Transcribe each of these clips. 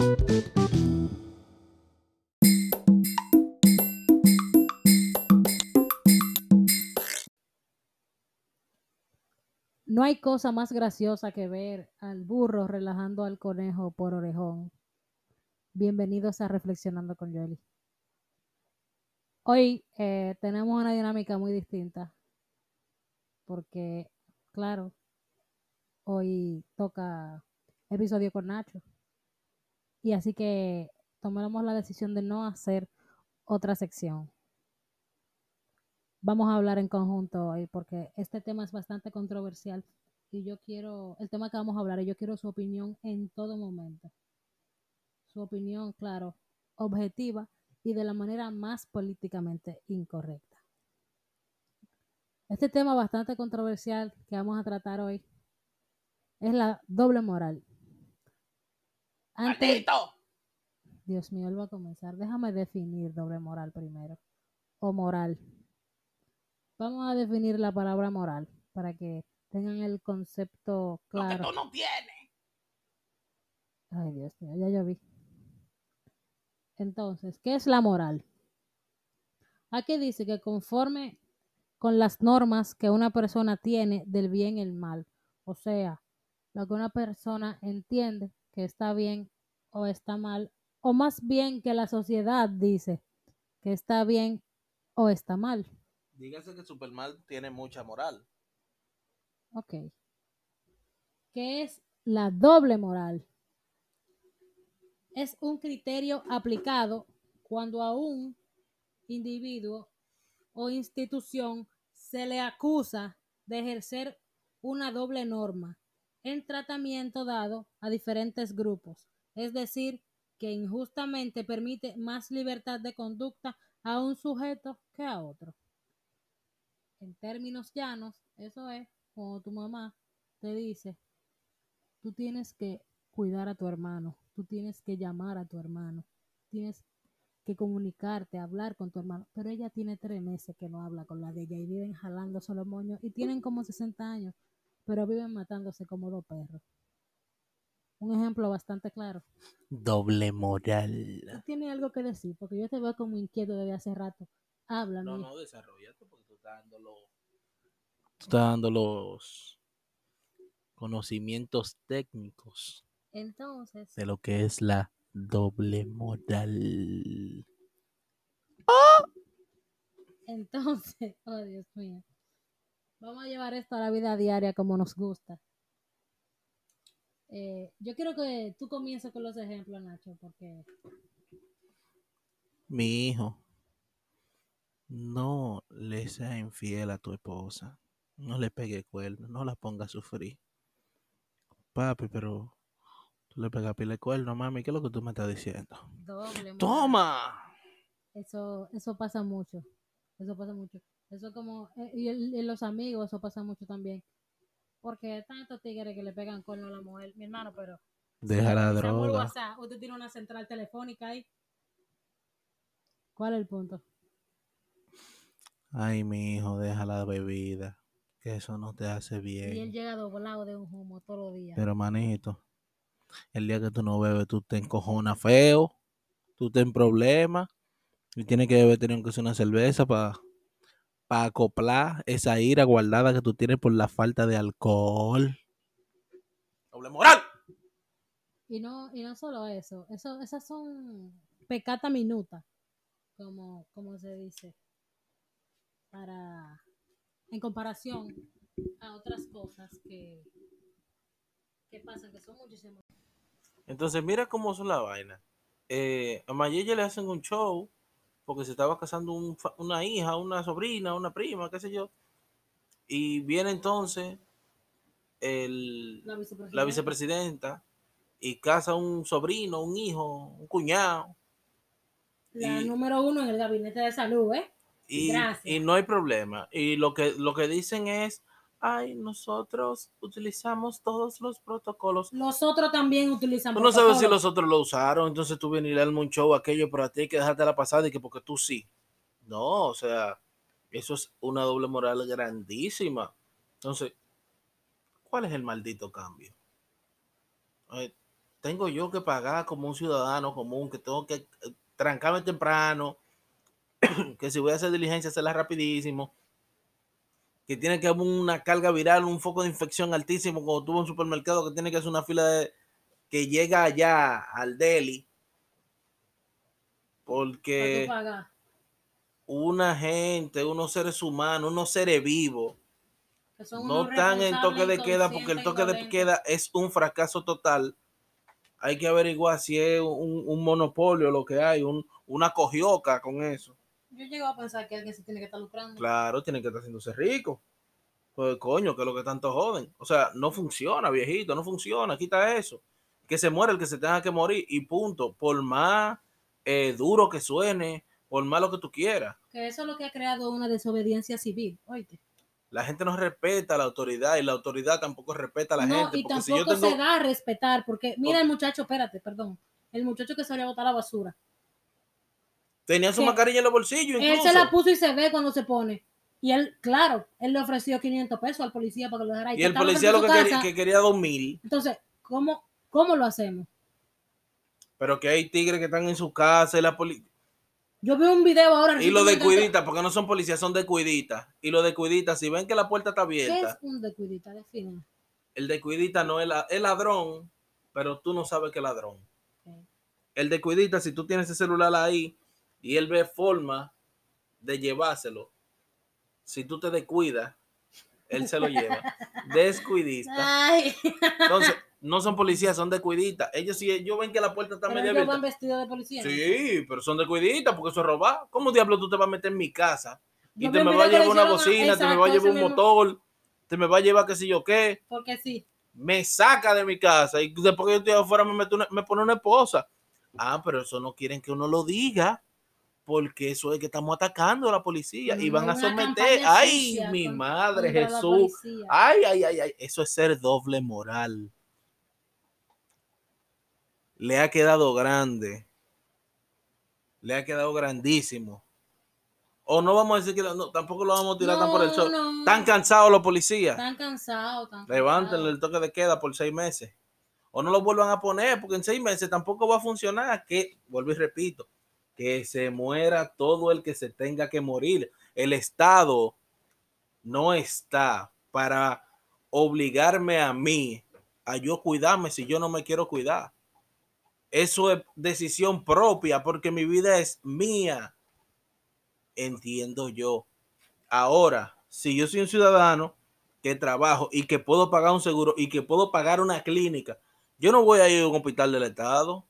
No hay cosa más graciosa que ver al burro relajando al conejo por orejón. Bienvenidos a Reflexionando con Yoli. Hoy eh, tenemos una dinámica muy distinta porque, claro, hoy toca episodio con Nacho. Y así que tomamos la decisión de no hacer otra sección. Vamos a hablar en conjunto hoy porque este tema es bastante controversial y yo quiero, el tema que vamos a hablar, yo quiero su opinión en todo momento. Su opinión, claro, objetiva y de la manera más políticamente incorrecta. Este tema bastante controversial que vamos a tratar hoy es la doble moral. Antes, Dios mío, él va a comenzar. Déjame definir doble moral primero. O moral. Vamos a definir la palabra moral para que tengan el concepto claro. Lo que tú no tienes. Ay, Dios mío, ya yo vi. Entonces, ¿qué es la moral? Aquí dice que conforme con las normas que una persona tiene del bien y el mal. O sea, lo que una persona entiende que está bien o está mal, o más bien que la sociedad dice que está bien o está mal. Dígase que Superman tiene mucha moral. Ok. ¿Qué es la doble moral? Es un criterio aplicado cuando a un individuo o institución se le acusa de ejercer una doble norma en tratamiento dado a diferentes grupos, es decir, que injustamente permite más libertad de conducta a un sujeto que a otro. En términos llanos, eso es como tu mamá te dice, tú tienes que cuidar a tu hermano, tú tienes que llamar a tu hermano, tienes que comunicarte, hablar con tu hermano, pero ella tiene tres meses que no habla con la de ella y viven jalando solo moños y tienen como 60 años, pero viven matándose como dos perros. Un ejemplo bastante claro. Doble moral. ¿Tú tienes algo que decir? Porque yo te veo como inquieto desde hace rato. Háblame. No, no, desarrollate porque tú estás dando los, tú estás dando los conocimientos técnicos Entonces, de lo que es la doble moral. entonces, oh Dios mío. Vamos a llevar esto a la vida diaria como nos gusta. Eh, yo quiero que tú comiences con los ejemplos, Nacho, porque Mi hijo, no le sea infiel a tu esposa. No le pegue cuerno, no la ponga a sufrir. Papi, pero tú le pegas pile cuerno, mami. ¿Qué es lo que tú me estás diciendo? doble. ¡Toma! Eso, eso pasa mucho. Eso pasa mucho. Eso como, eh, y el- y los amigos, eso pasa mucho también. Porque tantos tigres que le pegan cuerno a la mujer, mi hermano, pero. Deja la droga. WhatsApp, usted tiene una central telefónica ahí. ¿Cuál es el punto? Ay, mi hijo, deja la bebida. Que eso no te hace Y él bien. llega doblado de un humo todos los días. Pero, manito, el día que tú no bebes, tú te encojonas feo. Tú te en problemas. Y tienes que beber, tener que ser una cerveza para acoplar esa ira guardada que tú tienes por la falta de alcohol. Doble moral. Y no, y no solo eso, eso esas son pecata minuta, como, como se dice, para en comparación a otras cosas que, que pasan, que son muchísimas. Entonces, mira cómo son la vaina. Eh, a Mayella le hacen un show porque se estaba casando un una hija, una sobrina, una prima, qué sé yo. Y viene entonces el, La vicepresidenta. la vicepresidenta y casa un sobrino, un hijo, un cuñado. La y- número uno en el gabinete de salud, ¿eh? Y, Gracias. y no hay problema. Y lo que, lo que dicen es, ay, nosotros utilizamos todos los protocolos. Los otros también utilizan Tú no sabes si los otros lo usaron, entonces tú vienes y le un show aquello, pero a ti hay que dejarte la pasada y que porque tú sí. No, o sea, eso es una doble moral grandísima. Entonces, ¿cuál es el maldito cambio? Eh, tengo yo que pagar como un ciudadano común, que tengo que eh, trancarme temprano, que si voy a hacer diligencia, hacerla rapidísimo, que tiene que haber una carga viral, un foco de infección altísimo, cuando tuvo un supermercado que tiene que hacer una fila de, que llega allá al deli, porque una gente, unos seres humanos, unos seres vivos, no están en toque de queda porque el toque de queda es un fracaso total. Hay que averiguar si es un, un monopolio lo que hay, un, una cogioca con eso. Yo llego a pensar que alguien se tiene que estar lucrando. Claro, tienen que estar haciéndose rico. Pues coño, que es lo que tanto joden. O sea, no funciona, viejito, no funciona, quita eso. Que se muera el que se tenga que morir y punto. Por más eh, duro que suene, por más lo que tú quieras. Que eso es lo que ha creado una desobediencia civil. Oíste. La gente no respeta a la autoridad y la autoridad tampoco respeta a la no, gente. y Porque si yo tampoco tengo, se da a respetar, porque mira el muchacho, espérate, perdón. El muchacho que salió a botar la basura. Tenía su mascarilla en los bolsillos, Él incluso. se la puso y se ve cuando se pone. Y él, claro, él le ofreció 500 pesos al policía para que lo dejara. ahí. Y el policía lo que quería, que quería dos mil. Entonces, ¿cómo, ¿cómo lo hacemos? Pero que hay tigres que están en su casa y la poli- Yo vi un video ahora. Y los de recientemente- cuidita, porque no son policías, son de cuidita. Y los de cuidita, si ven que la puerta está ¿Qué es abierta, un descuidita? Define. el de cuidita no es, la- es ladrón, pero tú no sabes que es ladrón. Ok. El de cuidita, si tú tienes ese celular ahí y él ve forma de llevárselo, si tú te descuidas, él se lo lleva. Descuidista. Ay, Entonces, no son policías, son de cuidita. Ellos si ellos ven que la puerta está pero media abierta. van vestidos de policía. Sí, pero son de cuidita porque eso es robar. ¿Cómo diablo tú te vas a meter en mi casa? Y Yo te me va a llevar una bocina, te me va a llevar un motor, te me va a llevar qué sé yo qué. Porque sí. Me saca de mi casa y después que yo estoy afuera me, mete una- me pone una esposa. Ah, pero eso no quieren que uno lo diga porque eso es que estamos atacando a la policía y van a someter. Ay, mi madre Jesús. Ay, ay, ay, ay. Eso es ser doble moral. Le ha quedado grande. Le ha quedado grandísimo. O no vamos a decir que no, tampoco lo vamos a tirar tan por el sol. no. Están cansados los policías. Están cansados. Levántenle cansados. el toque de queda por seis meses. O no lo vuelvan a poner porque en seis meses tampoco va a funcionar. Que, vuelvo y repito, que se muera todo el que se tenga que morir. El Estado no está para obligarme a mí a yo cuidarme si yo no me quiero cuidar. Eso es decisión propia porque mi vida es mía. Entiendo yo. Ahora, si yo soy un ciudadano que trabajo y que puedo pagar un seguro y que puedo pagar una clínica, yo no voy a ir a un hospital del Estado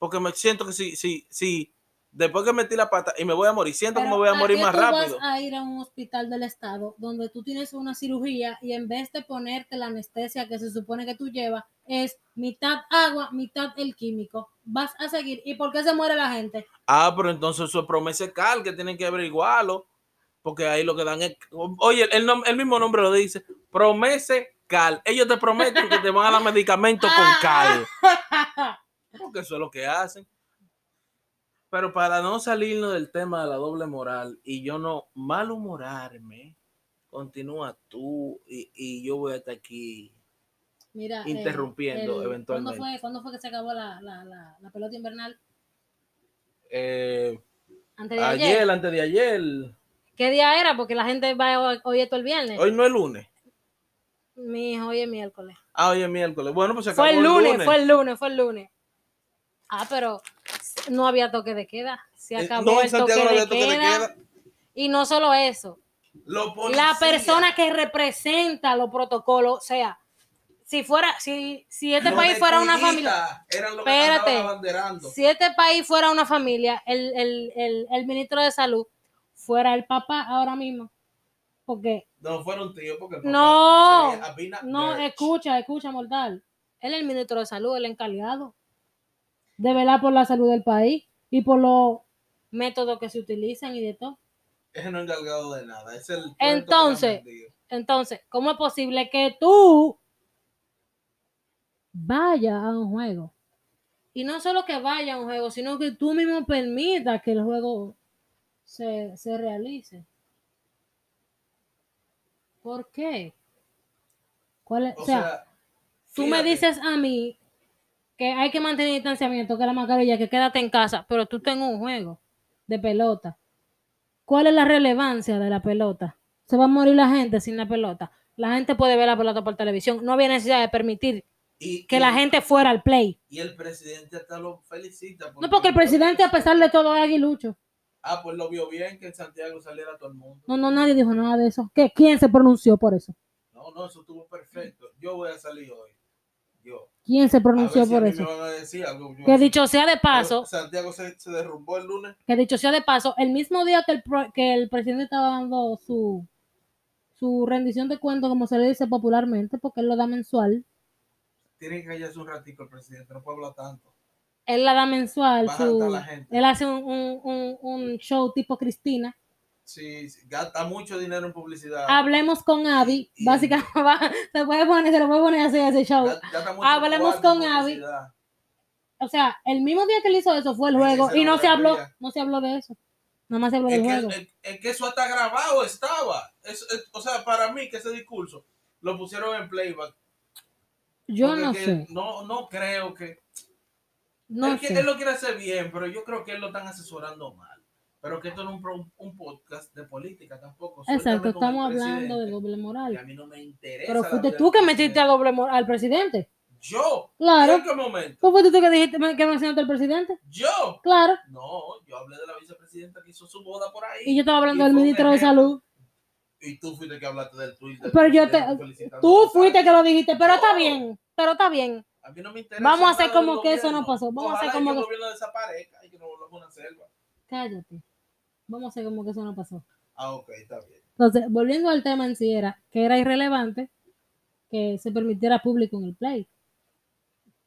porque me siento que si, si, si después que metí la pata y me voy a morir, siento que me voy a ¿a morir más tú rápido. vas a ir a un hospital del estado donde tú tienes una cirugía y en vez de ponerte la anestesia que se supone que tú llevas, es mitad agua, mitad el químico. Vas a seguir. ¿Y por qué se muere la gente? Ah, pero entonces eso es promesa cal que tienen que averiguarlo. Porque ahí lo que dan es. Oye, el, el mismo nombre lo dice. Promesa cal. Ellos te prometen que te van a dar medicamentos con cal. Porque eso es lo que hacen. Pero para no salirnos del tema de la doble moral y yo no malhumorarme, continúa tú y, y yo voy a estar aquí. Mira, eh, Interrumpiendo, el- eventualmente. ¿cuándo fue, cuándo fue que se acabó la, la, la, la pelota invernal? Eh, Antes de ayer. ayer, antes de ayer. ¿Qué día era? Porque la gente va oír esto el viernes. Hoy no es lunes. Mi hijo, hoy es miércoles. Ah, hoy es miércoles. Bueno, pues se acabó Fue el lunes, fue el lunes, fue el lunes. Ah, pero no había toque de queda. Se Eh, acabó no, el toque, de, había toque de queda. queda. Y no solo eso, la persona que representa los protocolos, o sea, si fuera, si, si este Los país fuera una familia, Espérate. si este país fuera una familia, el, el, el, el ministro de salud fuera el papá ahora mismo. Porque, No fueron tíos porque el papá No, no, escucha, escucha, mortal. Él es el ministro de salud, el encargado de velar por la salud del país y por los métodos que se utilizan y de todo. Ese no es encargado de nada. Es el Entonces. Entonces, ¿cómo es posible que tú vayas a un juego? Y no solo que vaya a un juego, sino que tú mismo permitas que el juego se, se realice. ¿Por qué? ¿Cuál es? O o sea, sea, tú me dices a mí que hay que mantener distanciamiento, que la mascarilla, que quédate en casa, pero tú tengas un juego de pelota. ¿Cuál es la relevancia de la pelota? Se va a morir la gente sin la pelota. La gente puede ver la pelota por televisión. No había necesidad de permitir Y, que y- la gente fuera al play. Y el presidente hasta lo felicita. No, porque el presidente, a pesar de todo, es aguilucho. Ah, pues lo vio bien que en Santiago saliera todo el mundo. No, no, nadie dijo nada de eso. ¿Qué? ¿Quién se pronunció por eso? No, no, eso estuvo perfecto. Yo voy a salir hoy. Yo. ¿Quién se pronunció si por eso? Que dicho sea de paso, Santiago se, se derrumbó el lunes. que dicho sea de paso, el mismo día que el, que el presidente estaba dando su, su rendición de cuentos, como se le dice popularmente, porque él lo da mensual, Tiene que callarse un ratico el presidente, no puede hablar tanto. él la da mensual, su- la gente. él hace un, un- un- un show tipo Cristina. Sí, gasta mucho dinero en publicidad. Hablemos con Abby, básicamente se puede poner, se lo puede poner así ese show. Mucho Hablemos con Abby. O sea, el mismo día que él hizo eso fue el juego y no se habló, no se habló de eso. Nada más se habló del que, juego. es- es que eso hasta grabado estaba. Es- es- o sea, para mí que ese discurso lo pusieron en playback. Yo porque no que sé, No, no creo que... no él, sé. él lo quiere hacer bien, pero yo creo que él lo están asesorando mal. Pero que esto no es un, podcast de política tampoco. Exacto, estamos hablando de doble que a moral. mí no me interesa. Pero fuiste tú que metiste a doble moral al presidente. Yo. Claro. ¿En qué momento? ¿Cómo fuiste tú que dijiste que mencionaste al presidente? Yo. Claro. No, yo hablé de la vicepresidenta que hizo su boda por ahí. Y yo estaba hablando del ministro de salud. Y tú fuiste que hablaste del tuit. del Pero yo te, tú a fuiste que lo dijiste, pero está No. bien, pero está bien. A mí no me interesa. Vamos a hacer como que eso no pasó. Vamos a hacer como que el gobierno desaparezca y que nos volvamos una selva. Cállate. Vamos a hacer como que eso no pasó. Ah, ok, está bien. Entonces, volviendo al tema en sí, era que era irrelevante que se permitiera público en el play.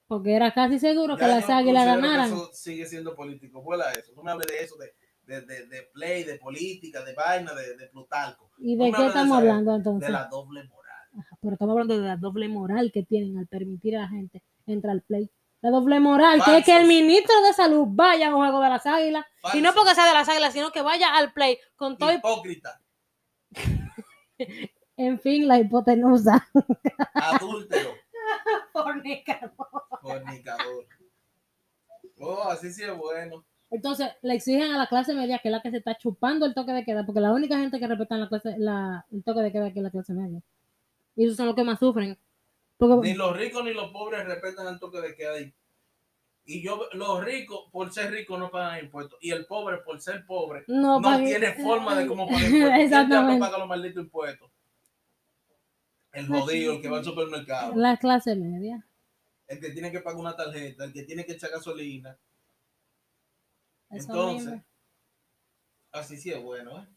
Porque era casi seguro que Ya las yo águilas que ganaran. Eso sigue siendo político. Vuela eso. No me hables de eso, de, de, de, de play, de política, de vaina, de, de Plutarco. ¿Y no de qué de estamos hablando De entonces? la doble moral. Ajá, Pero estamos hablando de la doble moral que tienen al permitir a la gente entrar al play. La doble moral, que es que el ministro de salud vaya a un juego de las águilas. Y no porque sea de las águilas, sino que vaya al play con todo. Hipócrita, En fin, la hipotenusa. adúltero, Fornicador. fornicador. Oh, así sí es bueno. Entonces, le exigen a la clase media, que es la que se está chupando el toque de queda, porque la única gente que respeta la clase, la, el toque de queda aquí es la clase media. Y esos son los que más sufren. Porque, Ni los ricos ni los pobres respetan el toque de queda. Y, y yo, los ricos, por ser ricos, no pagan impuestos. Y el pobre, por ser pobre, no, tiene forma de cómo pagar impuestos. ¿Quién diablo Exactamente. paga los malditos impuestos? El jodido, el que va al supermercado. La clase media. el que tiene que pagar una tarjeta, el que tiene que echar gasolina. Eso Entonces, mismo. así sí es bueno, ¿eh?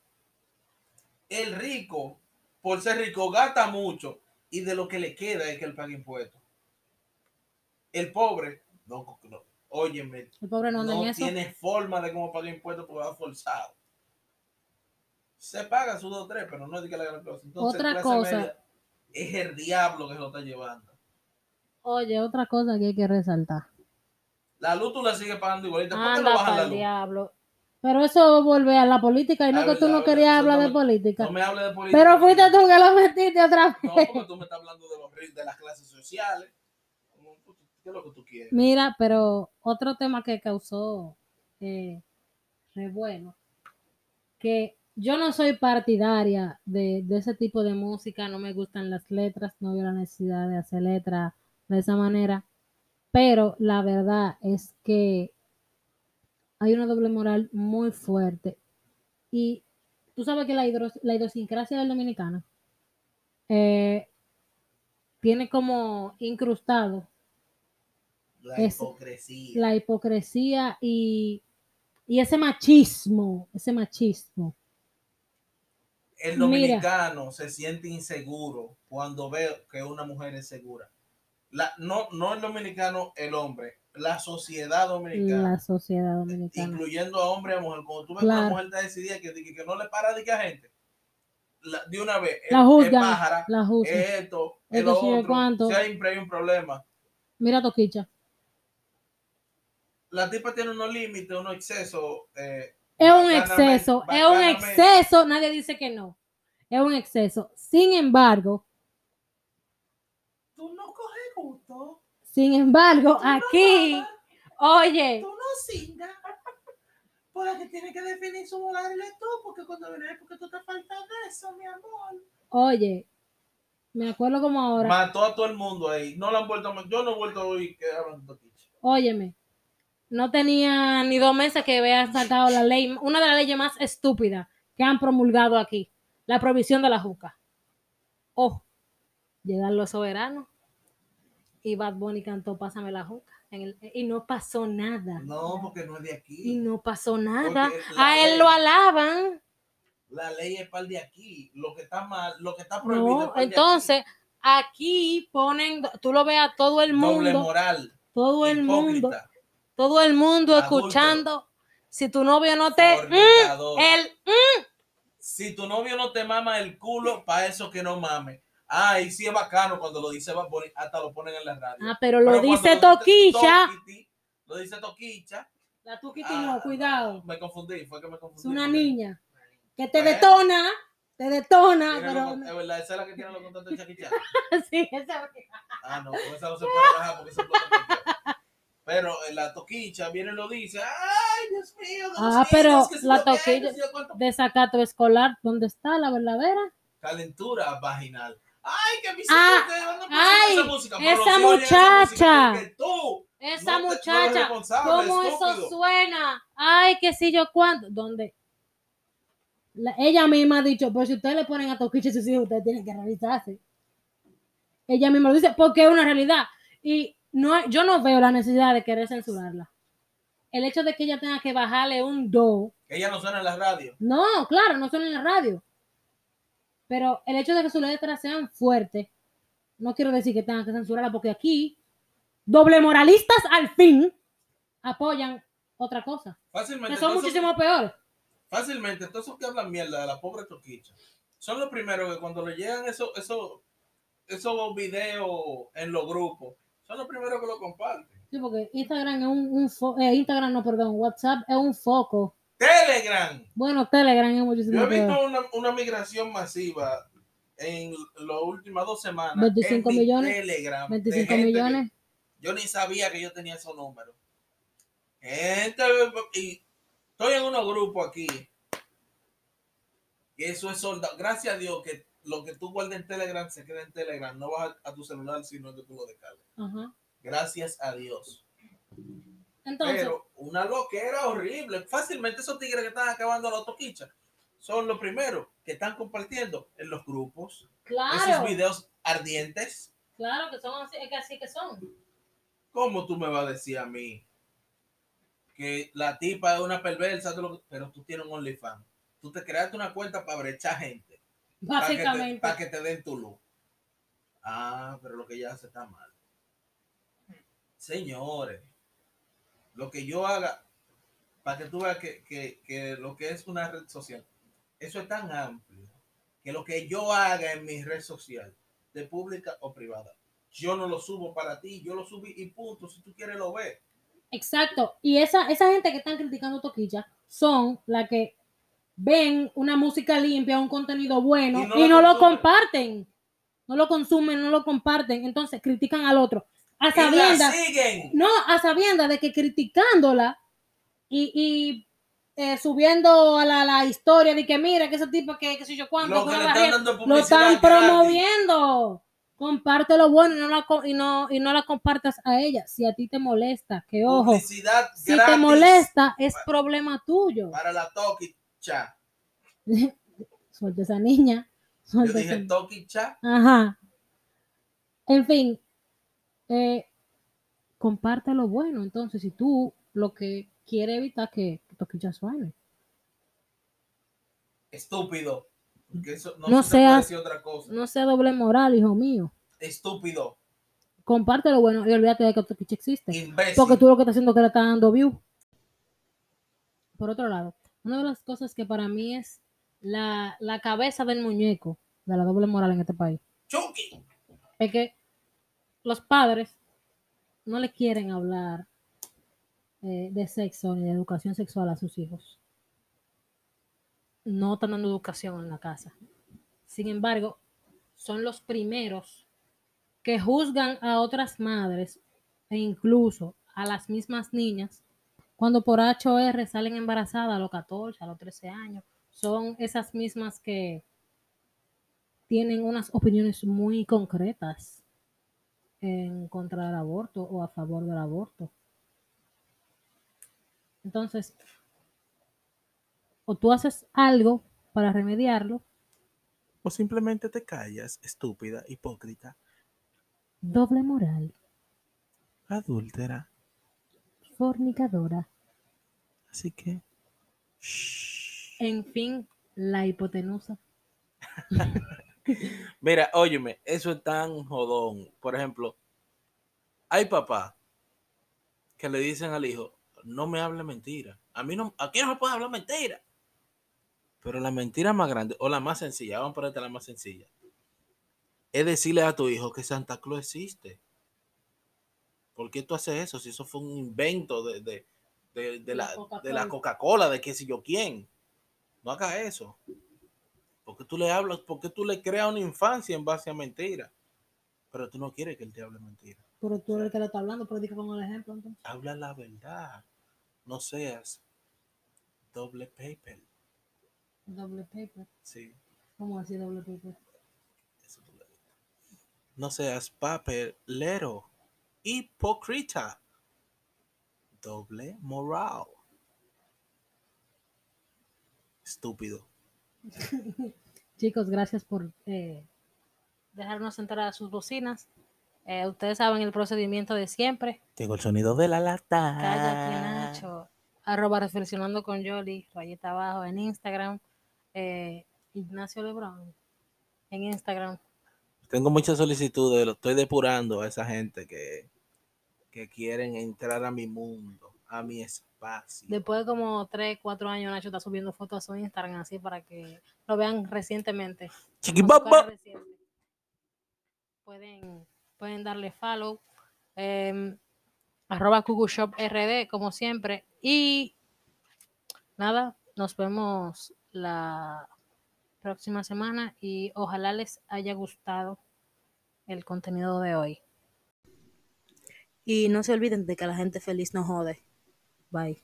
El rico, por ser rico, gasta mucho y de lo que le queda es que él pague impuestos. El pobre, no, no óyeme, El pobre no eso. tiene forma de cómo pagar impuestos porque va forzado. Se paga su dos tres, pero no es de que la gran cosa. Entonces, Otra cosa. es el diablo que se lo está llevando. Oye, otra cosa que hay que resaltar. La luz tú la sigues pagando igualita. ¿Por qué no bajan la luz? diablo. Pero eso vuelve a la política y no Ah, que tú no querías hablar no de me- política. No me hables de política. Pero fuiste tú que lo metiste otra No, vez. porque tú me estás hablando de los de las clases sociales. ¿Qué es lo que tú quieres? Mira, pero otro tema que causó eh, revuelo, que yo no soy partidaria de, de ese tipo de música, no me gustan las letras, no veo la necesidad de hacer letras de esa manera, pero la verdad es que hay una doble moral muy fuerte y tú sabes que la, hidro- la idiosincrasia del dominicano eh, tiene como incrustado La es- hipocresía. la hipocresía y, y ese machismo, ese machismo. El Mira. dominicano se siente inseguro cuando ve que una mujer es segura. La, no, no el dominicano, el hombre, la sociedad dominicana, La sociedad dominicana. incluyendo a hombre y a mujer. Cuando tú ves que una mujer está decidida que, que, que no le para de que a gente, la- de una vez, La es- juzgan, es pájara, la esto, es otro, cuánto. siempre hay un problema. Mira Toquicha. La tipa tiene unos límites, unos excesos. eh, Es un exceso, es un exceso, nadie dice que no. Es un exceso. Sin embargo, Sin embargo, Tú no aquí, mamas, oye, Tú no singas. Por la que tiene que definir su eres tú, porque cuando vienes porque tú te faltas de eso, mi amor. oye, me acuerdo como ahora, Mató a todo el mundo ahí. No lo han vuelto a Yo no he vuelto a oír que hablan de óyeme, no tenía ni dos meses que había saltado la ley, una de las leyes más estúpidas que han promulgado aquí, la prohibición de la juca. Oh, llegan los soberanos y Bad Bunny cantó Pásame la juca en el- y no pasó nada. No, porque no es de Y aquí. no pasó nada. A él ley- lo alaban. La ley es para el de aquí. Lo que está mal, lo que está prohibido. es No, para el de entonces aquí ponen, tú lo ves a todo el aquí. Doble mundo, moral. todo el mundo, todo el mundo escuchando. Si tu novio no te, mm, él, mm, Si tu novio no te mama el culo, para eso que no mame. Ah, y sí es bacano cuando lo dice Bad Bunny, hasta lo ponen en la radio. ah, pero lo Pero dice Toquicha. Toquiti, Lo dice Toquicha. La Tuquiti ah, no, cuidado. Me confundí, fue que me confundí. Es una niña que te Bueno. detona, te detona, pero Es verdad, esa es la que tiene los contactos de Chaquichá. sí, esa- Ah, no, con esa no se puede bajar porque se puede perder. Pero en la toquicha viene y lo dice, ay, Dios mío. de los Ah, pero que la toquilla- que se yo cuánto". desacato escolar, ¿dónde está la verdadera? Calentura vaginal. Ay, que mis Ah, hijos que andan ay, esa música. esa si muchacha. música, porque tú, Esa No te- muchacha, ¿cómo eso suena? Ay, qué sé yo cuánto. ¿Dónde? La- ella misma ha dicho, pues si ustedes le ponen a Toquiche a sus hijos, ustedes tienen que revisarse. Ella misma lo dice, porque es una realidad. Y no, yo no veo la necesidad de querer censurarla. El hecho de que ella tenga que bajarle un do, que ella no suena en la radio. no, claro, no son en la radio. Pero el hecho de que sus letras sean fuertes, no quiero decir que tengan que censurarla, porque aquí, doble moralistas al fin apoyan otra cosa, Fácilmente. que son muchísimo peores. Fácilmente, esos que hablan mierda de la pobre toquicha son los primeros que cuando le llegan esos, esos, esos videos en los grupos, son los primeros que lo comparten. Sí, porque Instagram es un, un eh, Instagram no, perdón, WhatsApp es un foco. Telegram. Bueno, Telegram es Yo muchísimo he visto una, una migración masiva en las últimas dos semanas. 25 en mi millones, Telegram, de 25 gente que millones. yo ni sabía que yo tenía esos números. Gente, y estoy en unos grupos aquí. Y eso es soldado. Gracias a Dios que lo que tú guardes en Telegram se queda en Telegram. No vas a, a tu celular, sino que tú lo descargas. Gracias a Dios. Entonces, Pero una loquera horrible. Fácilmente esos tigres que están acabando la toquicha son los primeros que están compartiendo en los grupos esos claro, videos ardientes. claro que son así, es que así que son. ¿Cómo tú me vas a decir a mí que la tipa es una perversa, pero tú tienes un OnlyFans? Tú te creaste una cuenta para brechar gente, para que, te, Básicamente. para que te den tu luz. Ah, pero lo que ella hace está mal. Señores, lo que yo haga, para que tú veas que, que- que lo que es una red social, eso es tan amplio, que lo que yo haga en mi red social, de pública o privada, yo no lo subo para ti, yo lo subí y punto, si tú quieres lo ves. Exacto. Y esa, esa gente que están criticando Toquilla son las que ven una música limpia, un contenido bueno Y y no lo comparten. No lo consumen, no lo comparten. Entonces critican al otro. A sabiendas, no, a sabiendas de que criticándola y, y, eh, subiendo a la, la historia de que mira que ese tipo que, que sé yo cuánto, Lo están lo están promoviendo. Comparte lo bueno y no, la, y, no, y no la compartas a ella. Si a ti te molesta, que ojo, Publicidad si te molesta, es problema tuyo. Para la toquicha. Suelta esa niña. Yo dije esa- toquicha. Ajá. En fin, eh, comparte lo bueno. Entonces, si tú lo que quieres evitar que, que Toquicha suene. Estúpido. Porque eso no, No se puede seas- decir otra cosa. No sea doble moral, hijo mío. Estúpido. Comparte lo bueno y olvídate de que Toquicha existe. Imbécil. Porque tú lo que estás haciendo es que le estás dando view. Por otro lado, una de las cosas que para mí es la, la cabeza del muñeco de la doble moral en este país Chucky. es que los padres no le quieren hablar eh, de sexo ni de educación sexual a sus hijos. No están dando educación en la casa. Sin embargo, son los primeros que juzgan a otras madres e incluso a las mismas niñas, cuando por HOR salen embarazadas a los 14, a los 13 años, son esas mismas que tienen unas opiniones muy concretas en contra del aborto o a favor del aborto. Entonces, o tú haces algo para remediarlo, O simplemente te callas, estúpida, hipócrita, doble moral, adúltera. fornicadora, Así que... shh. en fin, la hipotenusa. Mira, óyeme, eso es tan jodón. Por ejemplo, hay papás que le dicen al hijo, no me hable mentira. A mí no, aquí no me puede hablar mentira. Pero la mentira más grande, o la más sencilla, vamos a ponerte la más sencilla, es decirle a tu hijo que Santa Claus existe. ¿Por qué tú haces eso? Si eso fue un invento de, de, de- de La la, Coca-Cola. de la Coca-Cola, de qué sé yo quién. No haga eso. Porque tú le hablas, porque tú le creas una infancia en base a mentiras. Pero tú no quieres que él te hable mentira. Pero tú eres el que le está hablando, predica con el ejemplo entonces. Habla la verdad. No seas doble paper. Doble paper. Sí, ¿Cómo así doble paper? eso tú. No seas papelero. Hipócrita. Doble moral. Estúpido. Chicos, gracias por eh, dejarnos entrar a sus bocinas. Eh, ustedes saben el procedimiento de siempre. Llegó el sonido de la lata. Cállate, Nacho. Arroba reflexionando con Yoli, rayita abajo en Instagram. Eh, Ignacio Lebrón en Instagram. Tengo muchas solicitudes, lo estoy depurando a esa gente que, que quieren entrar a mi mundo, a mi espacio. Después de como 3, 4 años, Nacho está subiendo fotos a su Instagram así para que lo vean recientemente. Chiquibaba. Pueden, pueden darle follow. eh, arroba Shop RD, como siempre. Y nada, nos vemos la próxima semana y ojalá les haya gustado el contenido de hoy. Y no se olviden de que la gente feliz no jode. Bye.